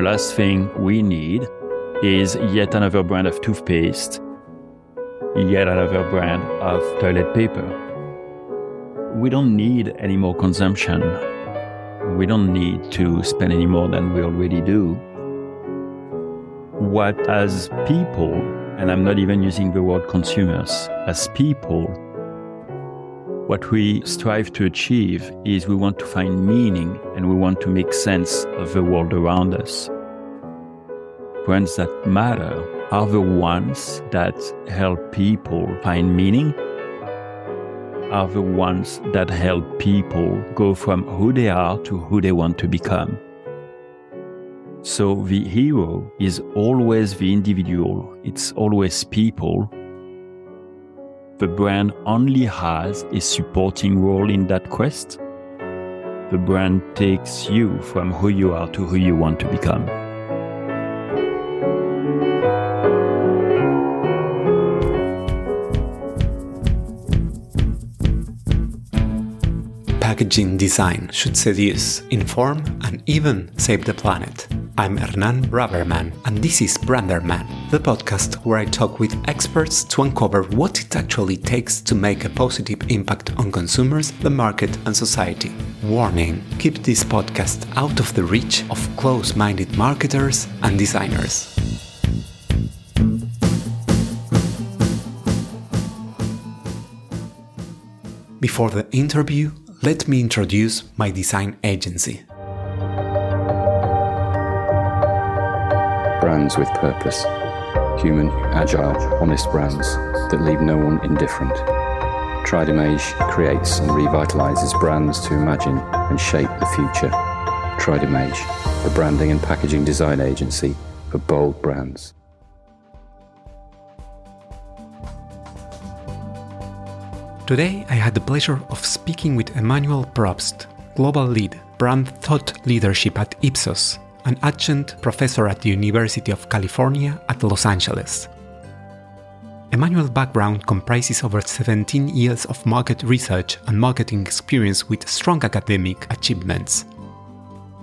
the last thing we need is yet another brand of toothpaste, yet another brand of toilet paper. We don't need any more consumption. We don't need to spend any more than we already do. What, as people, and I'm not even using the word consumers, as people, what we strive to achieve is we want to find meaning and we want to make sense of the world around us. Brands that matter are the ones that help people find meaning, are the ones that help people go from who they are to who they want to become. So the hero is always the individual, it's always people. The brand only has a supporting role in that quest. The brand takes you from who you are to who you want to become. packaging design should seduce, inform, and even save the planet. I'm Hernan Braberman, and this is Branderman, the podcast where I talk with experts to uncover what it actually takes to make a positive impact on consumers, the market, and society. Warning keep this podcast out of the reach of close minded marketers and designers. Before the interview, let me introduce my design agency. Brands with purpose. Human, agile, honest brands that leave no one indifferent. Tridimage creates and revitalizes brands to imagine and shape the future. Tridimage, the branding and packaging design agency for bold brands. Today, I had the pleasure of speaking with Emmanuel Probst, Global Lead, Brand Thought Leadership at Ipsos, an adjunct professor at the University of California at Los Angeles. Emmanuel's background comprises over 17 years of market research and marketing experience with strong academic achievements.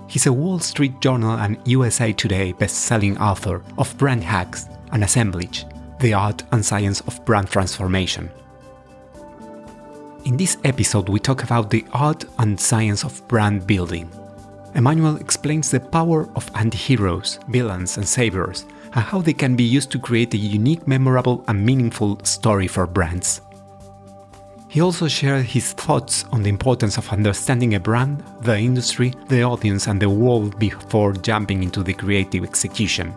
He's a Wall Street Journal and USA Today best-selling author of Brand Hacks and Assemblage: The Art and Science of Brand Transformation. In this episode, we talk about the art and science of brand building. Emmanuel explains the power of anti-heroes, villains, and saviors, and how they can be used to create a unique, memorable, and meaningful story for brands. He also shared his thoughts on the importance of understanding a brand, the industry, the audience, and the world before jumping into the creative execution.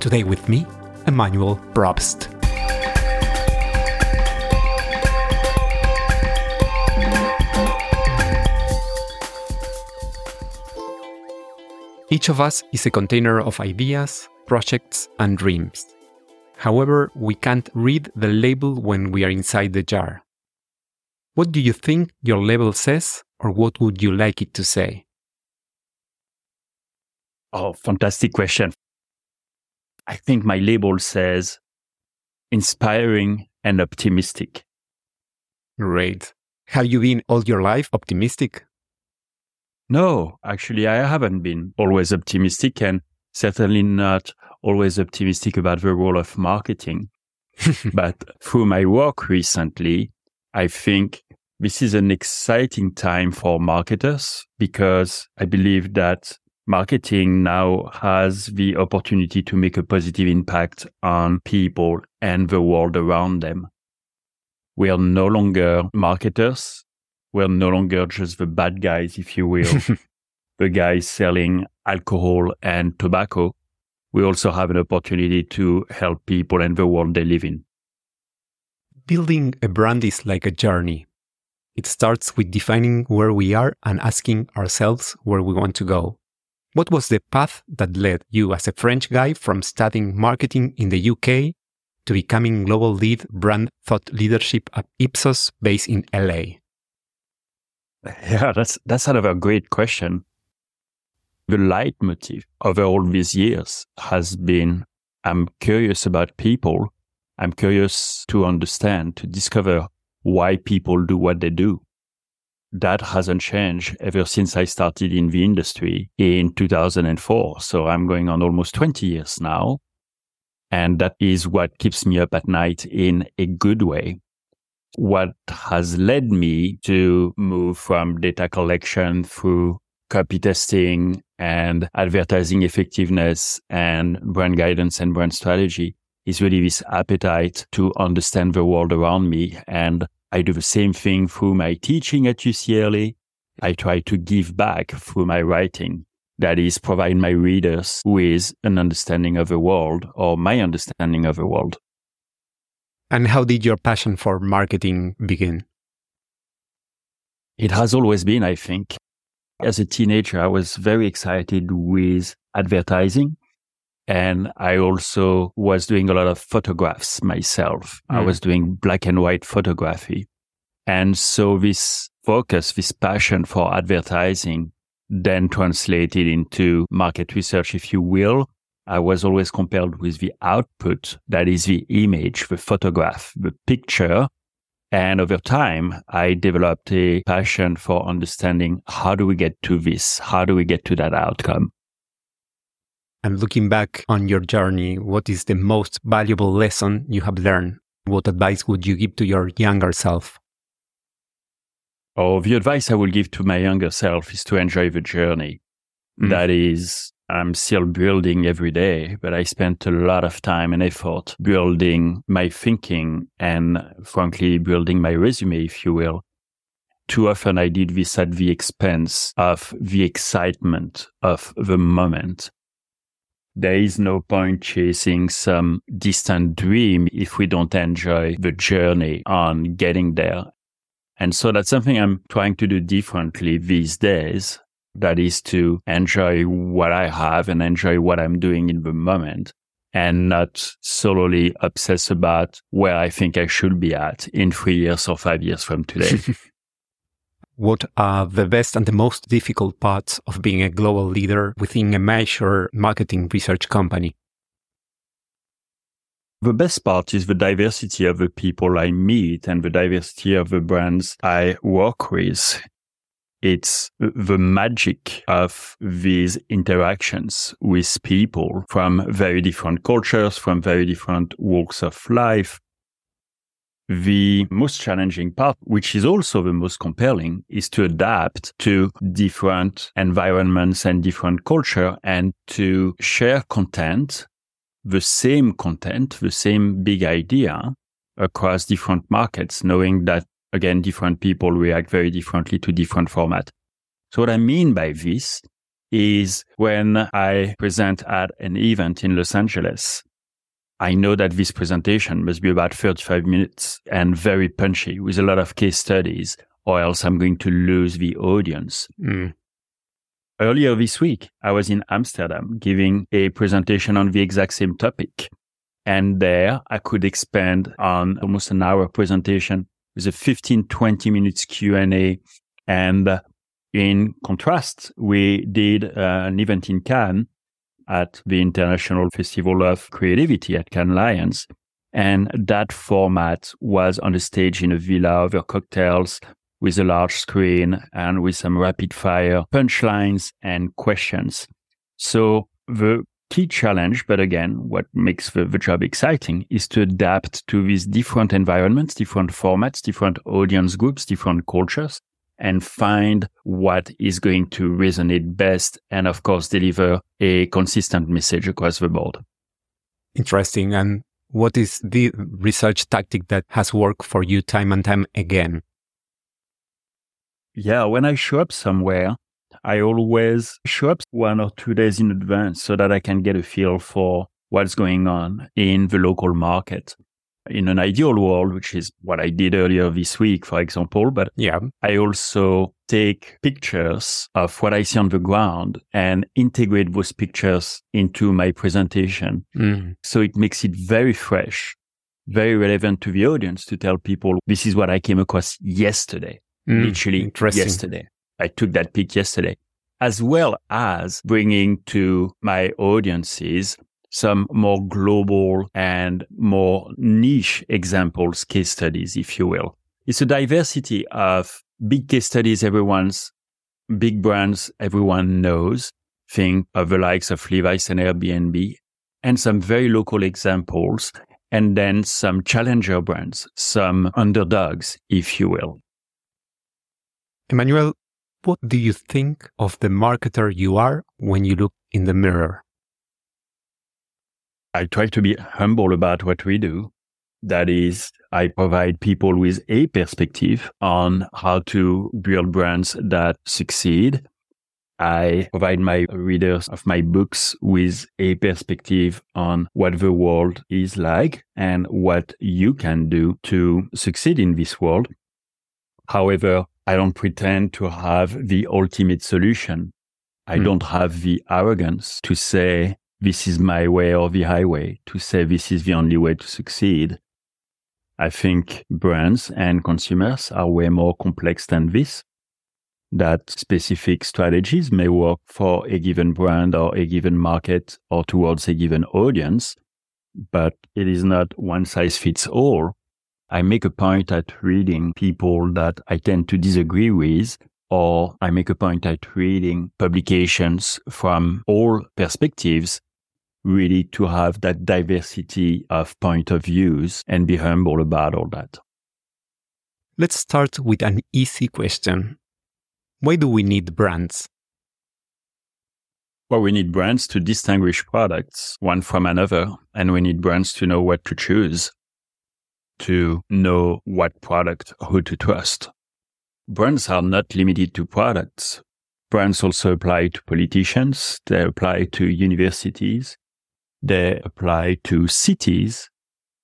Today with me, Emmanuel Probst. Each of us is a container of ideas, projects, and dreams. However, we can't read the label when we are inside the jar. What do you think your label says, or what would you like it to say? Oh, fantastic question. I think my label says inspiring and optimistic. Great. Have you been all your life optimistic? No, actually, I haven't been always optimistic and certainly not always optimistic about the role of marketing. but through my work recently, I think this is an exciting time for marketers because I believe that marketing now has the opportunity to make a positive impact on people and the world around them. We are no longer marketers we're no longer just the bad guys, if you will, the guys selling alcohol and tobacco. We also have an opportunity to help people and the world they live in. Building a brand is like a journey. It starts with defining where we are and asking ourselves where we want to go. What was the path that led you as a French guy from studying marketing in the UK to becoming global lead brand thought leadership at Ipsos based in LA? Yeah, that's that's sort of a great question. The leitmotif over all these years has been I'm curious about people. I'm curious to understand, to discover why people do what they do. that hasn't changed ever since I started in the industry in 2004. So I'm going on almost 20 years now. And that is what keeps me up at night in a good way. What has led me to move from data collection through copy testing and advertising effectiveness and brand guidance and brand strategy is really this appetite to understand the world around me. And I do the same thing through my teaching at UCLA. I try to give back through my writing. That is, provide my readers with an understanding of the world or my understanding of the world. And how did your passion for marketing begin? It has always been, I think. As a teenager, I was very excited with advertising. And I also was doing a lot of photographs myself. Mm. I was doing black and white photography. And so this focus, this passion for advertising then translated into market research, if you will. I was always compelled with the output, that is the image, the photograph, the picture. And over time, I developed a passion for understanding how do we get to this? How do we get to that outcome? And looking back on your journey, what is the most valuable lesson you have learned? What advice would you give to your younger self? Oh, the advice I will give to my younger self is to enjoy the journey. Mm. That is, I'm still building every day, but I spent a lot of time and effort building my thinking and frankly, building my resume, if you will. Too often I did this at the expense of the excitement of the moment there is no point chasing some distant dream if we don't enjoy the journey on getting there. And so that's something I'm trying to do differently these days. That is to enjoy what I have and enjoy what I'm doing in the moment and not solely obsess about where I think I should be at in three years or five years from today. what are the best and the most difficult parts of being a global leader within a major marketing research company? The best part is the diversity of the people I meet and the diversity of the brands I work with. It's the magic of these interactions with people from very different cultures, from very different walks of life, the most challenging part, which is also the most compelling, is to adapt to different environments and different culture and to share content, the same content, the same big idea across different markets, knowing that again, different people react very differently to different format. So what I mean by this is when I present at an event in Los Angeles, I know that this presentation must be about 35 minutes and very punchy with a lot of case studies, or else I'm going to lose the audience. Mm. Earlier this week, I was in Amsterdam giving a presentation on the exact same topic. And there I could expand on almost an hour presentation with a 15, 20 minutes Q&A. And in contrast, we did uh, an event in Cannes at the International Festival of Creativity at Cannes Lions. And that format was on the stage in a villa over cocktails with a large screen and with some rapid fire punchlines and questions. So the key challenge, but again, what makes the, the job exciting is to adapt to these different environments, different formats, different audience groups, different cultures, and find what is going to resonate best and of course deliver a consistent message across the board. Interesting. And what is the research tactic that has worked for you time and time again? Yeah, when I show up somewhere, I always show up one or two days in advance so that I can get a feel for what's going on in the local market in an ideal world, which is what I did earlier this week, for example. But yeah, I also take pictures of what I see on the ground and integrate those pictures into my presentation. Mm. So it makes it very fresh, very relevant to the audience to tell people this is what I came across yesterday, mm. literally yesterday. I took that pic yesterday, as well as bringing to my audiences some more global and more niche examples, case studies, if you will. It's a diversity of big case studies everyone's big brands everyone knows. Think of the likes of Levi's and Airbnb and some very local examples and then some challenger brands, some underdogs, if you will. Emmanuel, what do you think of the marketer you are when you look in the mirror? I try to be humble about what we do. That is, I provide people with a perspective on how to build brands that succeed. I provide my readers of my books with a perspective on what the world is like and what you can do to succeed in this world. However, I don't pretend to have the ultimate solution. I mm. don't have the arrogance to say, this is my way or the highway, to say this is the only way to succeed. I think brands and consumers are way more complex than this. That specific strategies may work for a given brand or a given market or towards a given audience, but it is not one size fits all. I make a point at reading people that I tend to disagree with, or I make a point at reading publications from all perspectives, really to have that diversity of point of views and be humble about all that. Let's start with an easy question. Why do we need brands? Well, we need brands to distinguish products one from another, and we need brands to know what to choose to know what product, who to trust. Brands are not limited to products. Brands also apply to politicians. They apply to universities. They apply to cities.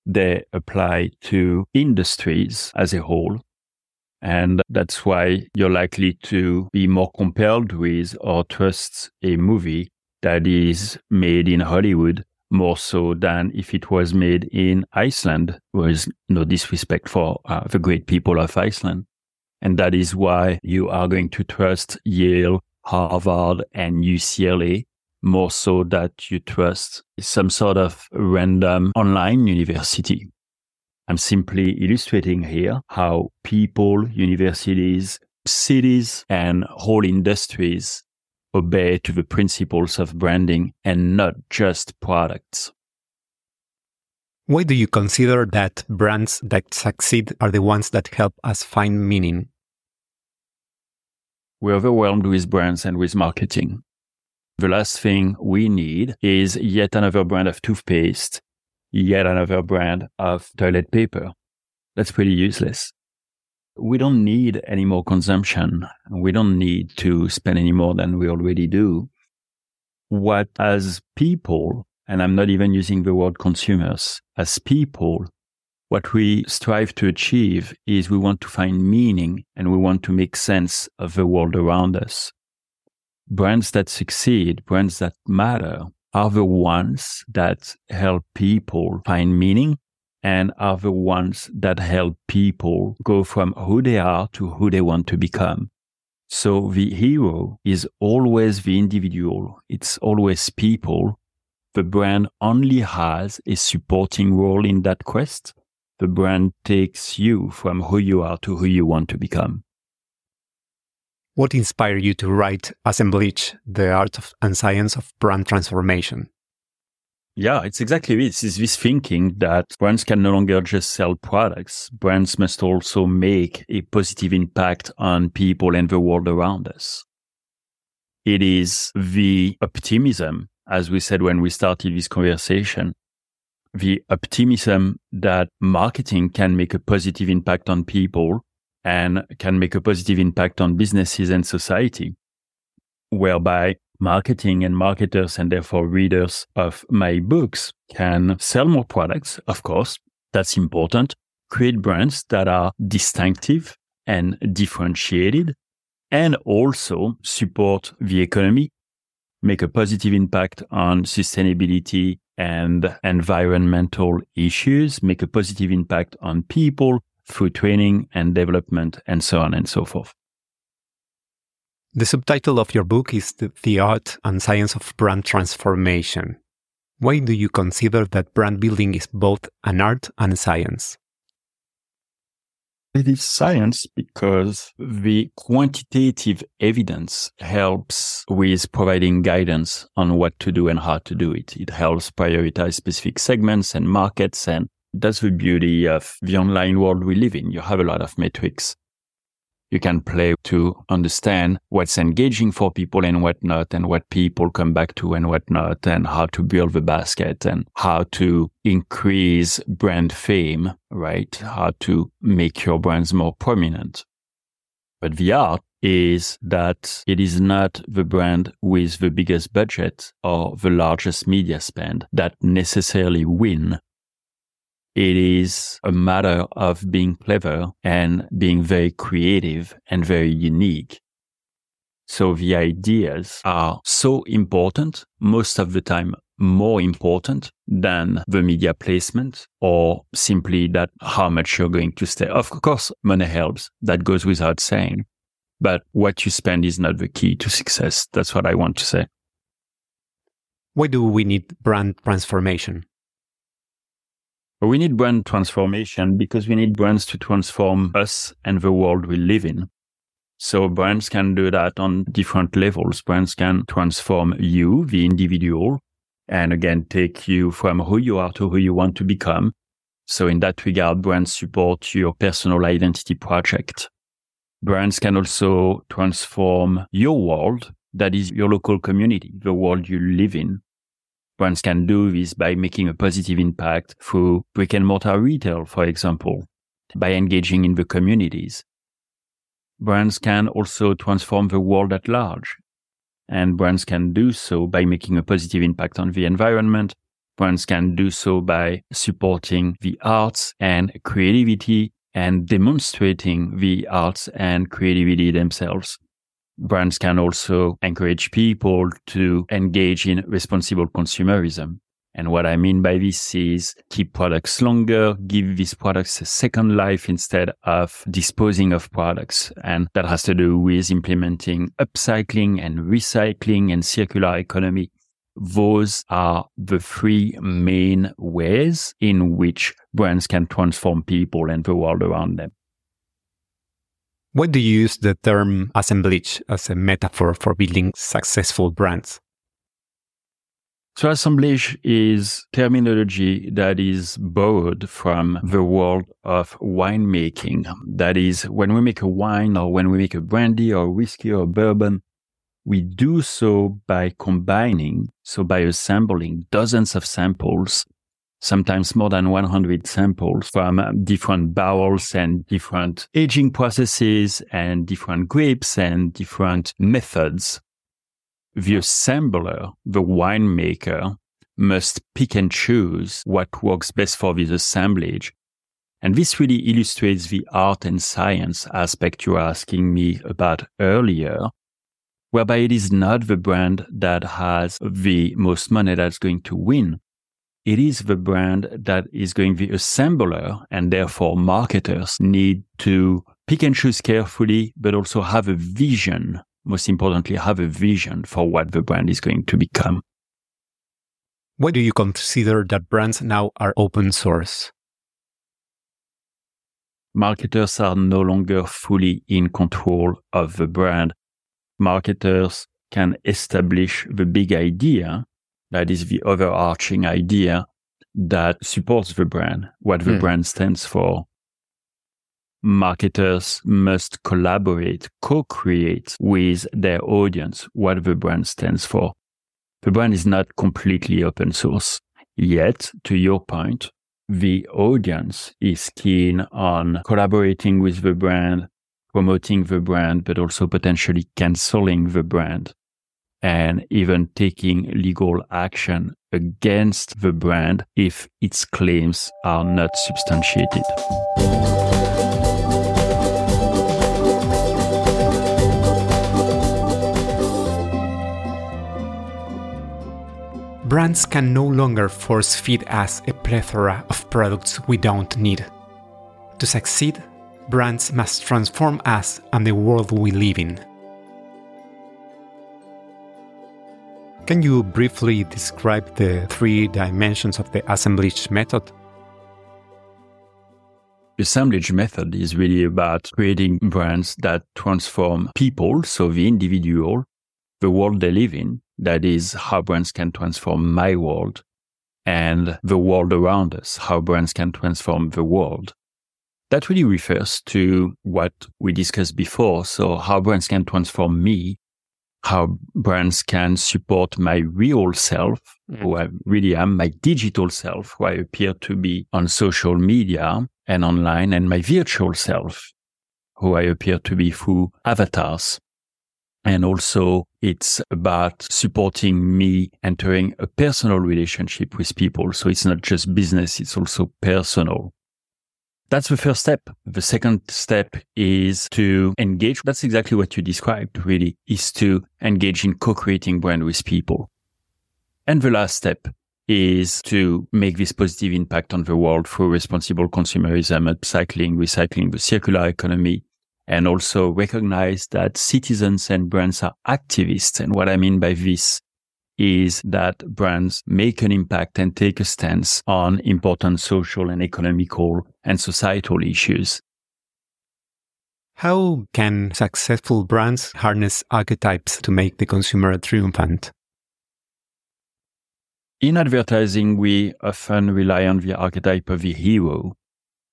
They apply to industries as a whole. And that's why you're likely to be more compelled with or trust a movie that is made in Hollywood more so than if it was made in Iceland. Is no disrespect for uh, the great people of Iceland. And that is why you are going to trust Yale, Harvard, and UCLA more so that you trust some sort of random online university. I'm simply illustrating here how people, universities, cities, and whole industries obey to the principles of branding and not just products. Why do you consider that brands that succeed are the ones that help us find meaning? We're overwhelmed with brands and with marketing. The last thing we need is yet another brand of toothpaste, yet another brand of toilet paper. That's pretty useless we don't need any more consumption. We don't need to spend any more than we already do. What as people, and I'm not even using the word consumers, as people, what we strive to achieve is we want to find meaning and we want to make sense of the world around us. Brands that succeed, brands that matter, are the ones that help people find meaning and are the ones that help people go from who they are to who they want to become. So the hero is always the individual. It's always people. The brand only has a supporting role in that quest. The brand takes you from who you are to who you want to become. What inspired you to write Assemblage, the art of, and science of brand transformation? Yeah, it's exactly this. It's this thinking that brands can no longer just sell products. Brands must also make a positive impact on people and the world around us. It is the optimism, as we said when we started this conversation, the optimism that marketing can make a positive impact on people and can make a positive impact on businesses and society, whereby marketing and marketers and therefore readers of my books can sell more products. Of course, that's important. Create brands that are distinctive and differentiated and also support the economy, make a positive impact on sustainability and environmental issues, make a positive impact on people through training and development and so on and so forth. The subtitle of your book is The Art and Science of Brand Transformation. Why do you consider that brand building is both an art and a science? It is science because the quantitative evidence helps with providing guidance on what to do and how to do it. It helps prioritize specific segments and markets. And that's the beauty of the online world we live in. You have a lot of metrics you can play to understand what's engaging for people and what not, and what people come back to and what not, and how to build the basket and how to increase brand fame, right? How to make your brands more prominent. But the art is that it is not the brand with the biggest budget or the largest media spend that necessarily win it is a matter of being clever and being very creative and very unique. So the ideas are so important, most of the time more important than the media placement or simply that how much you're going to stay. Of course, money helps. That goes without saying. But what you spend is not the key to success. That's what I want to say. Why do we need brand transformation? We need brand transformation because we need brands to transform us and the world we live in. So brands can do that on different levels. Brands can transform you, the individual, and again, take you from who you are to who you want to become. So in that regard, brands support your personal identity project. Brands can also transform your world, that is your local community, the world you live in. Brands can do this by making a positive impact through brick and mortar retail, for example, by engaging in the communities. Brands can also transform the world at large. And brands can do so by making a positive impact on the environment. Brands can do so by supporting the arts and creativity and demonstrating the arts and creativity themselves brands can also encourage people to engage in responsible consumerism. And what I mean by this is keep products longer, give these products a second life instead of disposing of products. And that has to do with implementing upcycling and recycling and circular economy. Those are the three main ways in which brands can transform people and the world around them. Why do you use the term assemblage as a metaphor for building successful brands? So assemblage is terminology that is borrowed from the world of winemaking. That is, when we make a wine or when we make a brandy or whiskey or bourbon, we do so by combining, so by assembling dozens of samples sometimes more than 100 samples from uh, different barrels and different aging processes and different grapes and different methods. The assembler, the winemaker, must pick and choose what works best for this assemblage. And this really illustrates the art and science aspect you were asking me about earlier, whereby it is not the brand that has the most money that's going to win it is the brand that is going the assembler and therefore marketers need to pick and choose carefully, but also have a vision. Most importantly, have a vision for what the brand is going to become. Why do you consider that brands now are open source? Marketers are no longer fully in control of the brand. Marketers can establish the big idea that is the overarching idea that supports the brand, what the mm. brand stands for. Marketers must collaborate, co-create with their audience what the brand stands for. The brand is not completely open source. Yet, to your point, the audience is keen on collaborating with the brand, promoting the brand, but also potentially canceling the brand and even taking legal action against the brand if its claims are not substantiated. Brands can no longer force feed us a plethora of products we don't need. To succeed, brands must transform us and the world we live in. Can you briefly describe the three dimensions of the assemblage method? The assemblage method is really about creating brands that transform people, so the individual, the world they live in. That is how brands can transform my world and the world around us, how brands can transform the world. That really refers to what we discussed before. So how brands can transform me, how brands can support my real self, mm. who I really am, my digital self, who I appear to be on social media and online, and my virtual self, who I appear to be through avatars. And also it's about supporting me entering a personal relationship with people. So it's not just business. It's also personal. That's the first step. The second step is to engage. That's exactly what you described, really, is to engage in co-creating brand with people. And the last step is to make this positive impact on the world through responsible consumerism, upcycling, recycling, the circular economy, and also recognize that citizens and brands are activists. And what I mean by this is that brands make an impact and take a stance on important social and economical and societal issues. How can successful brands harness archetypes to make the consumer triumphant? In advertising, we often rely on the archetype of the hero.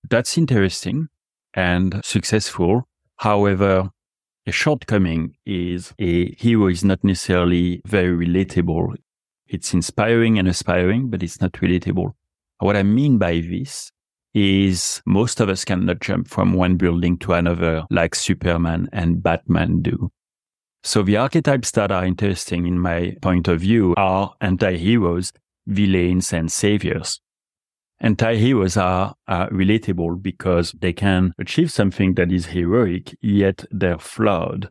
That's interesting and successful. However, a shortcoming is a hero is not necessarily very relatable. It's inspiring and aspiring, but it's not relatable. What I mean by this is most of us cannot jump from one building to another like Superman and Batman do. So the archetypes that are interesting in my point of view are anti-heroes, villains, and saviors. Anti-heroes are, are relatable because they can achieve something that is heroic, yet they're flawed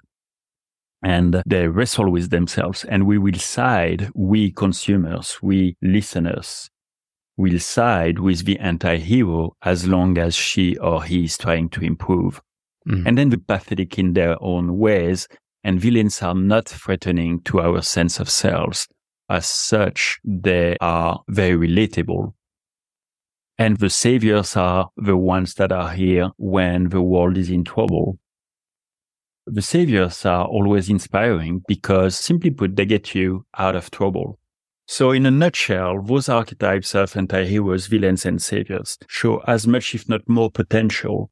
and they wrestle with themselves. And we will side, we consumers, we listeners, will side with the anti-hero as long as she or he is trying to improve. Mm. And then the pathetic in their own ways and villains are not threatening to our sense of selves. As such, they are very relatable and the saviors are the ones that are here when the world is in trouble. The saviors are always inspiring because simply put, they get you out of trouble. So in a nutshell, those archetypes of anti-heroes, villains, and saviors show as much, if not more potential.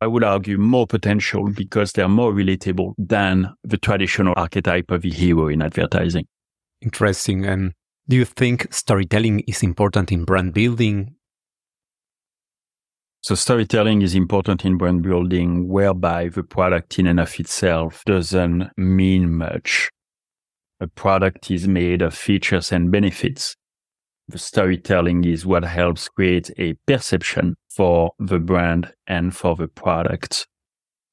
I would argue more potential because they're more relatable than the traditional archetype of the hero in advertising. Interesting. And do you think storytelling is important in brand building so storytelling is important in brand building, whereby the product in and of itself doesn't mean much. A product is made of features and benefits. The storytelling is what helps create a perception for the brand and for the product.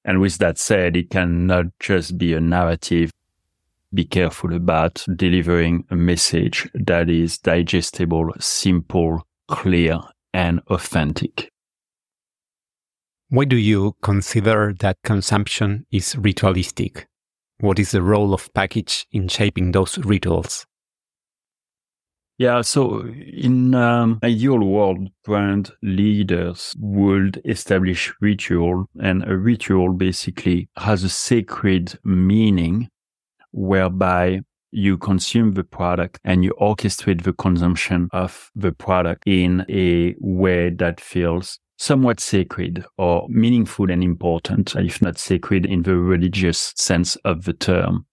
And with that said, it cannot just be a narrative. Be careful about delivering a message that is digestible, simple, clear, and authentic. Why do you consider that consumption is ritualistic? What is the role of package in shaping those rituals? Yeah, so in um, ideal world, brand leaders would establish ritual, and a ritual basically has a sacred meaning whereby you consume the product and you orchestrate the consumption of the product in a way that feels somewhat sacred or meaningful and important, if not sacred in the religious sense of the term.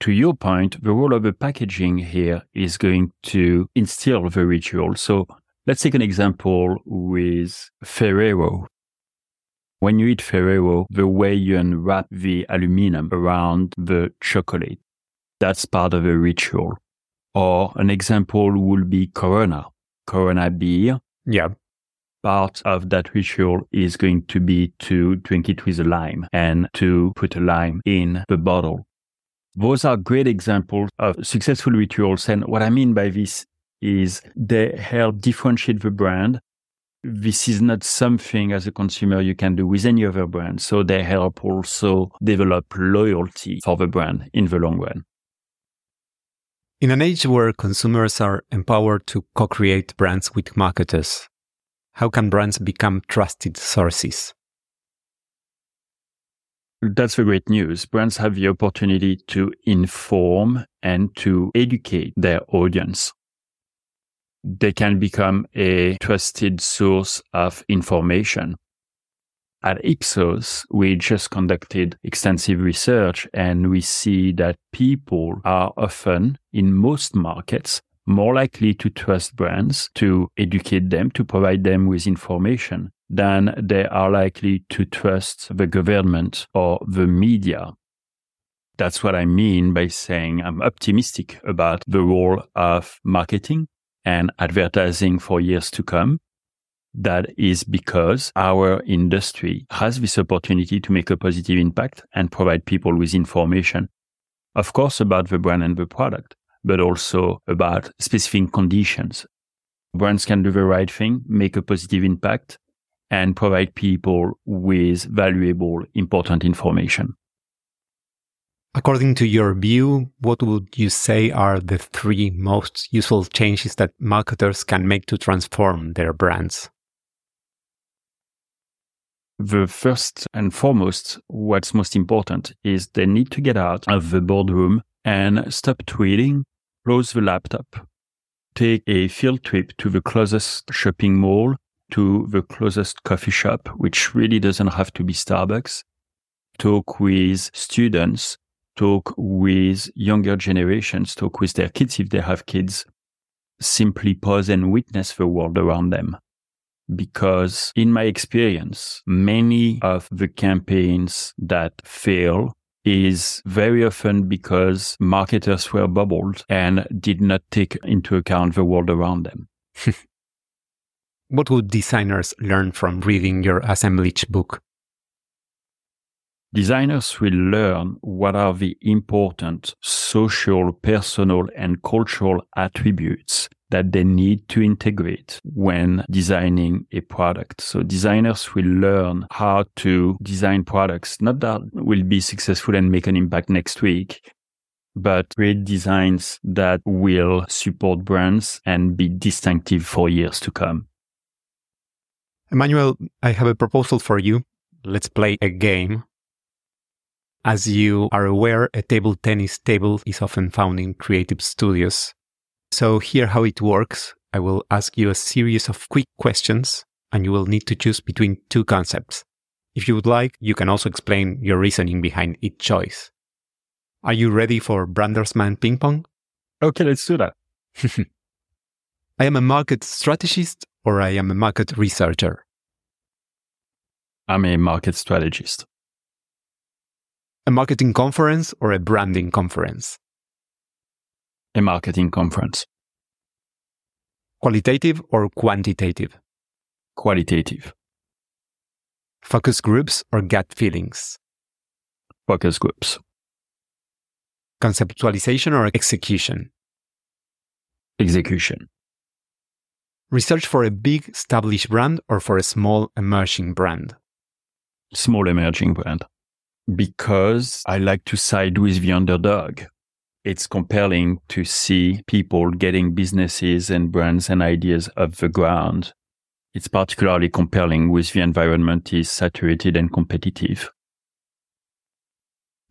To your point, the role of the packaging here is going to instill the ritual. So let's take an example with Ferrero. When you eat Ferrero, the way you unwrap the aluminum around the chocolate, that's part of a ritual. Or an example would be Corona. Corona beer. Yeah part of that ritual is going to be to drink it with a lime and to put a lime in the bottle. Those are great examples of successful rituals. And what I mean by this is they help differentiate the brand. This is not something as a consumer you can do with any other brand. So they help also develop loyalty for the brand in the long run. In an age where consumers are empowered to co create brands with marketers, How can brands become trusted sources? That's the great news. Brands have the opportunity to inform and to educate their audience. They can become a trusted source of information. At Ipsos, we just conducted extensive research and we see that people are often, in most markets, more likely to trust brands to educate them, to provide them with information than they are likely to trust the government or the media. That's what I mean by saying I'm optimistic about the role of marketing and advertising for years to come. That is because our industry has this opportunity to make a positive impact and provide people with information, of course, about the brand and the product, but also about specific conditions. Brands can do the right thing, make a positive impact, and provide people with valuable, important information. According to your view, what would you say are the three most useful changes that marketers can make to transform their brands? The first and foremost, what's most important is they need to get out of the boardroom and stop tweeting, close the laptop, take a field trip to the closest shopping mall to the closest coffee shop, which really doesn't have to be Starbucks, talk with students, talk with younger generations, talk with their kids if they have kids, simply pause and witness the world around them. Because in my experience, many of the campaigns that fail is very often because marketers were bubbled and did not take into account the world around them. What would designers learn from reading your assemblage book? Designers will learn what are the important social, personal, and cultural attributes that they need to integrate when designing a product. So designers will learn how to design products, not that will be successful and make an impact next week, but create designs that will support brands and be distinctive for years to come. Emmanuel, I have a proposal for you. Let's play a game. As you are aware, a table tennis table is often found in creative studios. So, here how it works I will ask you a series of quick questions, and you will need to choose between two concepts. If you would like, you can also explain your reasoning behind each choice. Are you ready for Brandersman Ping Pong? Okay, let's do that. I am a market strategist or I am a market researcher? I'm a market strategist. A marketing conference or a branding conference? A marketing conference. Qualitative or quantitative? Qualitative. Focus groups or gut feelings? Focus groups. Conceptualization or execution? Execution. Research for a big established brand or for a small emerging brand? Small emerging brand. Because I like to side with the underdog. It's compelling to see people getting businesses and brands and ideas off the ground. It's particularly compelling with the environment is saturated and competitive.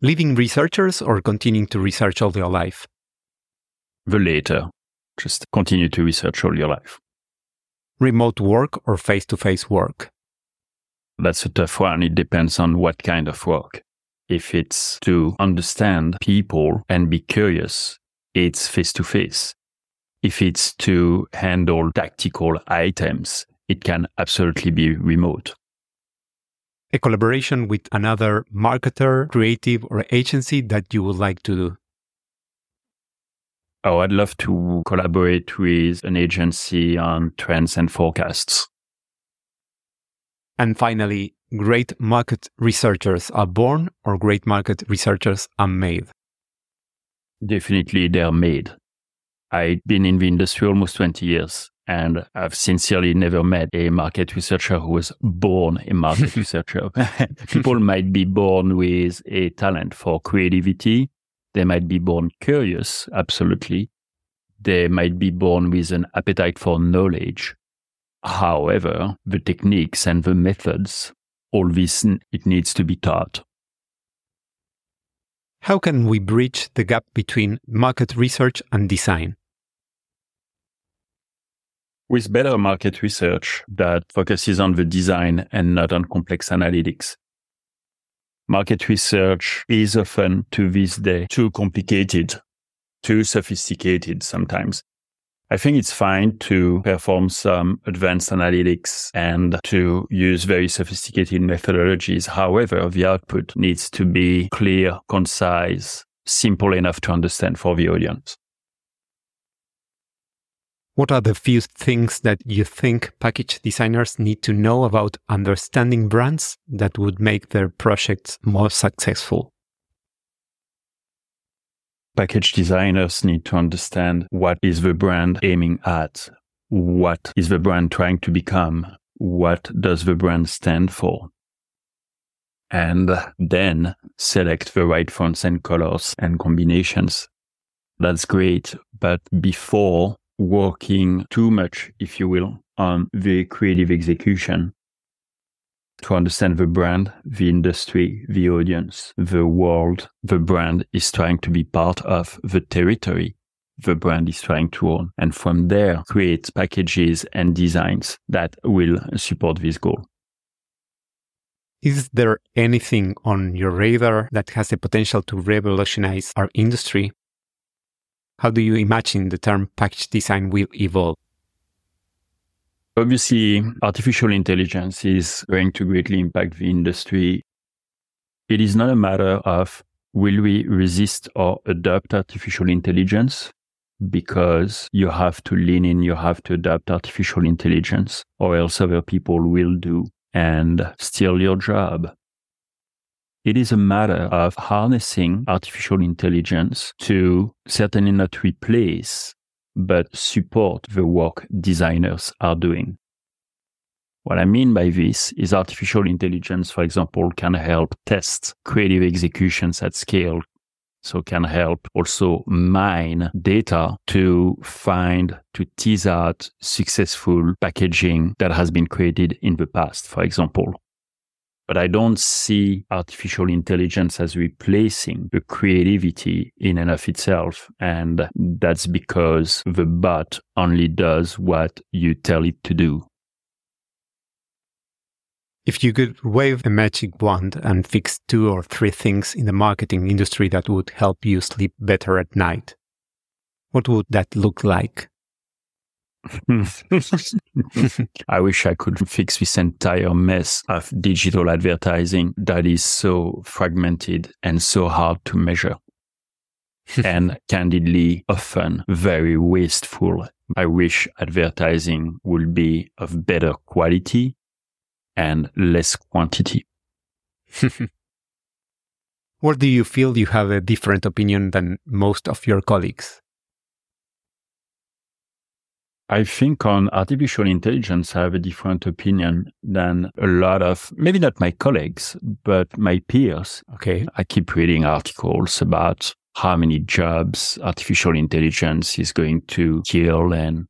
Leaving researchers or continuing to research all your life? The later. Just continue to research all your life remote work or face to face work? That's a tough one. It depends on what kind of work. If it's to understand people and be curious, it's face to face. If it's to handle tactical items, it can absolutely be remote. A collaboration with another marketer, creative, or agency that you would like to do? Oh, I'd love to collaborate with an agency on trends and forecasts. And finally, great market researchers are born or great market researchers are made? Definitely they're made. I've been in the industry almost 20 years and I've sincerely never met a market researcher who was born a market researcher. People might be born with a talent for creativity they might be born curious, absolutely. They might be born with an appetite for knowledge. However, the techniques and the methods, all this, it needs to be taught. How can we bridge the gap between market research and design? With better market research that focuses on the design and not on complex analytics. Market research is often to this day too complicated, too sophisticated sometimes. I think it's fine to perform some advanced analytics and to use very sophisticated methodologies. However, the output needs to be clear, concise, simple enough to understand for the audience. What are the few things that you think package designers need to know about understanding brands that would make their projects more successful? Package designers need to understand what is the brand aiming at? What is the brand trying to become? What does the brand stand for? And then select the right fonts and colors and combinations. That's great. But before working too much, if you will, on the creative execution, to understand the brand, the industry, the audience, the world the brand is trying to be part of, the territory the brand is trying to own. And from there, create packages and designs that will support this goal. Is there anything on your radar that has the potential to revolutionize our industry? How do you imagine the term package design will evolve? Obviously, artificial intelligence is going to greatly impact the industry. It is not a matter of will we resist or adopt artificial intelligence because you have to lean in, you have to adopt artificial intelligence, or else other people will do and steal your job. It is a matter of harnessing artificial intelligence to certainly not replace but support the work designers are doing. What I mean by this is artificial intelligence, for example, can help test creative executions at scale. So can help also mine data to find, to tease out successful packaging that has been created in the past, for example. But I don't see artificial intelligence as replacing the creativity in and of itself. And that's because the bot only does what you tell it to do. If you could wave a magic wand and fix two or three things in the marketing industry that would help you sleep better at night, what would that look like? I wish I could fix this entire mess of digital advertising that is so fragmented and so hard to measure. and candidly, often very wasteful. I wish advertising would be of better quality and less quantity. Where do you feel you have a different opinion than most of your colleagues? I think on artificial intelligence, I have a different opinion than a lot of, maybe not my colleagues, but my peers. Okay. I keep reading articles about how many jobs artificial intelligence is going to kill and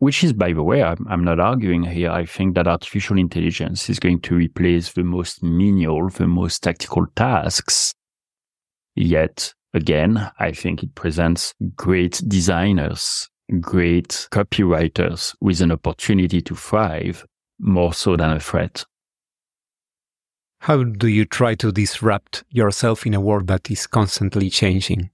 which is, by the way, I'm, I'm, not arguing here. I think that artificial intelligence is going to replace the most menial, the most tactical tasks. Yet again, I think it presents great designers great copywriters with an opportunity to thrive more so than a threat. How do you try to disrupt yourself in a world that is constantly changing?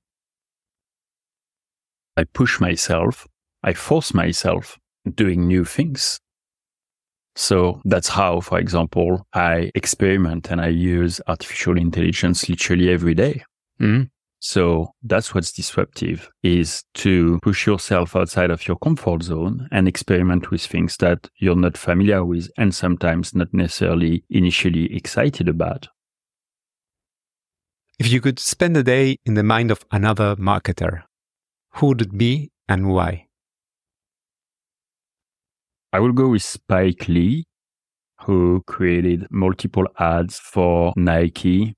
I push myself, I force myself doing new things. So that's how, for example, I experiment and I use artificial intelligence literally every day. Mm. So that's what's disruptive is to push yourself outside of your comfort zone and experiment with things that you're not familiar with and sometimes not necessarily initially excited about. If you could spend a day in the mind of another marketer, who would it be and why? I will go with Spike Lee, who created multiple ads for Nike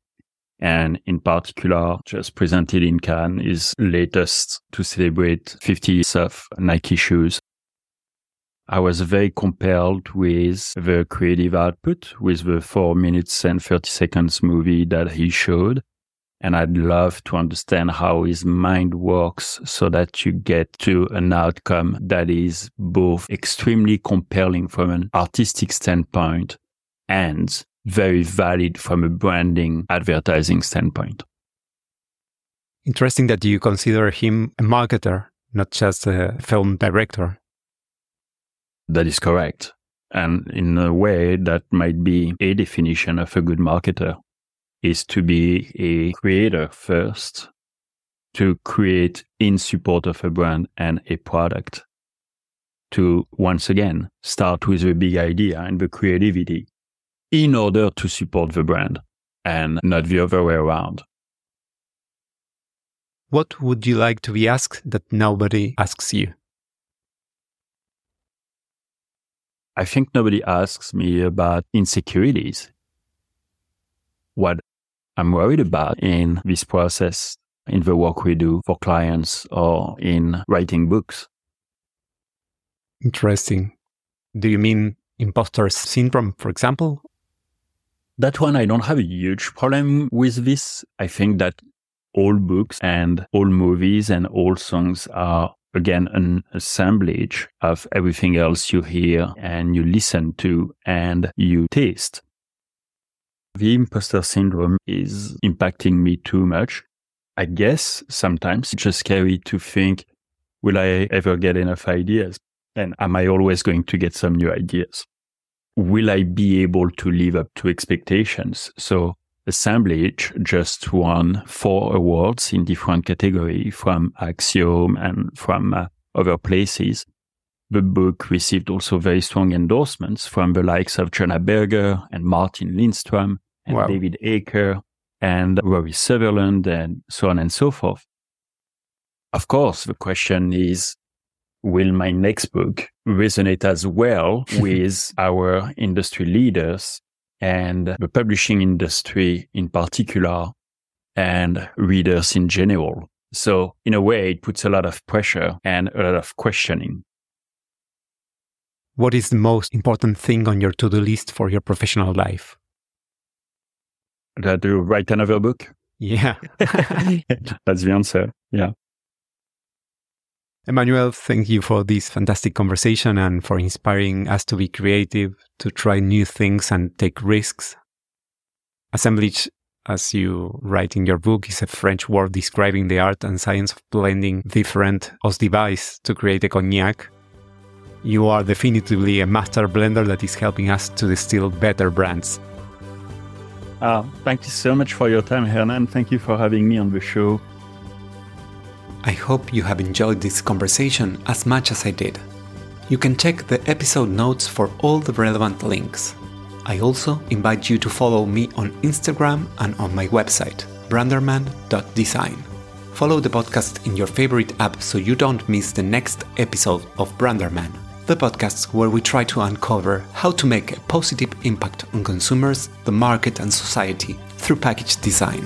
and in particular just presented in Cannes his latest to celebrate 50 years of Nike shoes. I was very compelled with the creative output, with the four minutes and 30 seconds movie that he showed. And I'd love to understand how his mind works so that you get to an outcome that is both extremely compelling from an artistic standpoint and very valid from a branding advertising standpoint. Interesting that you consider him a marketer, not just a film director. That is correct. And in a way, that might be a definition of a good marketer is to be a creator first, to create in support of a brand and a product. To once again start with the big idea and the creativity in order to support the brand and not the other way around. What would you like to be asked that nobody asks you? I think nobody asks me about insecurities. What I'm worried about in this process, in the work we do for clients or in writing books. Interesting. Do you mean imposter syndrome, for example? That one, I don't have a huge problem with this. I think that all books and all movies and all songs are again an assemblage of everything else you hear and you listen to and you taste. The imposter syndrome is impacting me too much. I guess sometimes it's just scary to think, will I ever get enough ideas? And am I always going to get some new ideas? Will I be able to live up to expectations? So assemblage just won four awards in different categories from Axiom and from uh, other places. The book received also very strong endorsements from the likes of Jonah Berger and Martin Lindstrom and wow. David Aaker and Rory Sutherland and so on and so forth. Of course, the question is, will my next book resonate as well with our industry leaders and the publishing industry in particular and readers in general. So in a way, it puts a lot of pressure and a lot of questioning. What is the most important thing on your to-do list for your professional life? That to write another book. Yeah. That's the answer. Yeah. Emmanuel, thank you for this fantastic conversation and for inspiring us to be creative, to try new things and take risks. Assemblage, as you write in your book, is a French word describing the art and science of blending different devices to create a cognac. You are definitively a master blender that is helping us to distill better brands. Uh, thank you so much for your time, Hernan. Thank you for having me on the show. I hope you have enjoyed this conversation as much as I did. You can check the episode notes for all the relevant links. I also invite you to follow me on Instagram and on my website, branderman.design. Follow the podcast in your favorite app so you don't miss the next episode of Branderman, the podcast where we try to uncover how to make a positive impact on consumers, the market, and society through package design.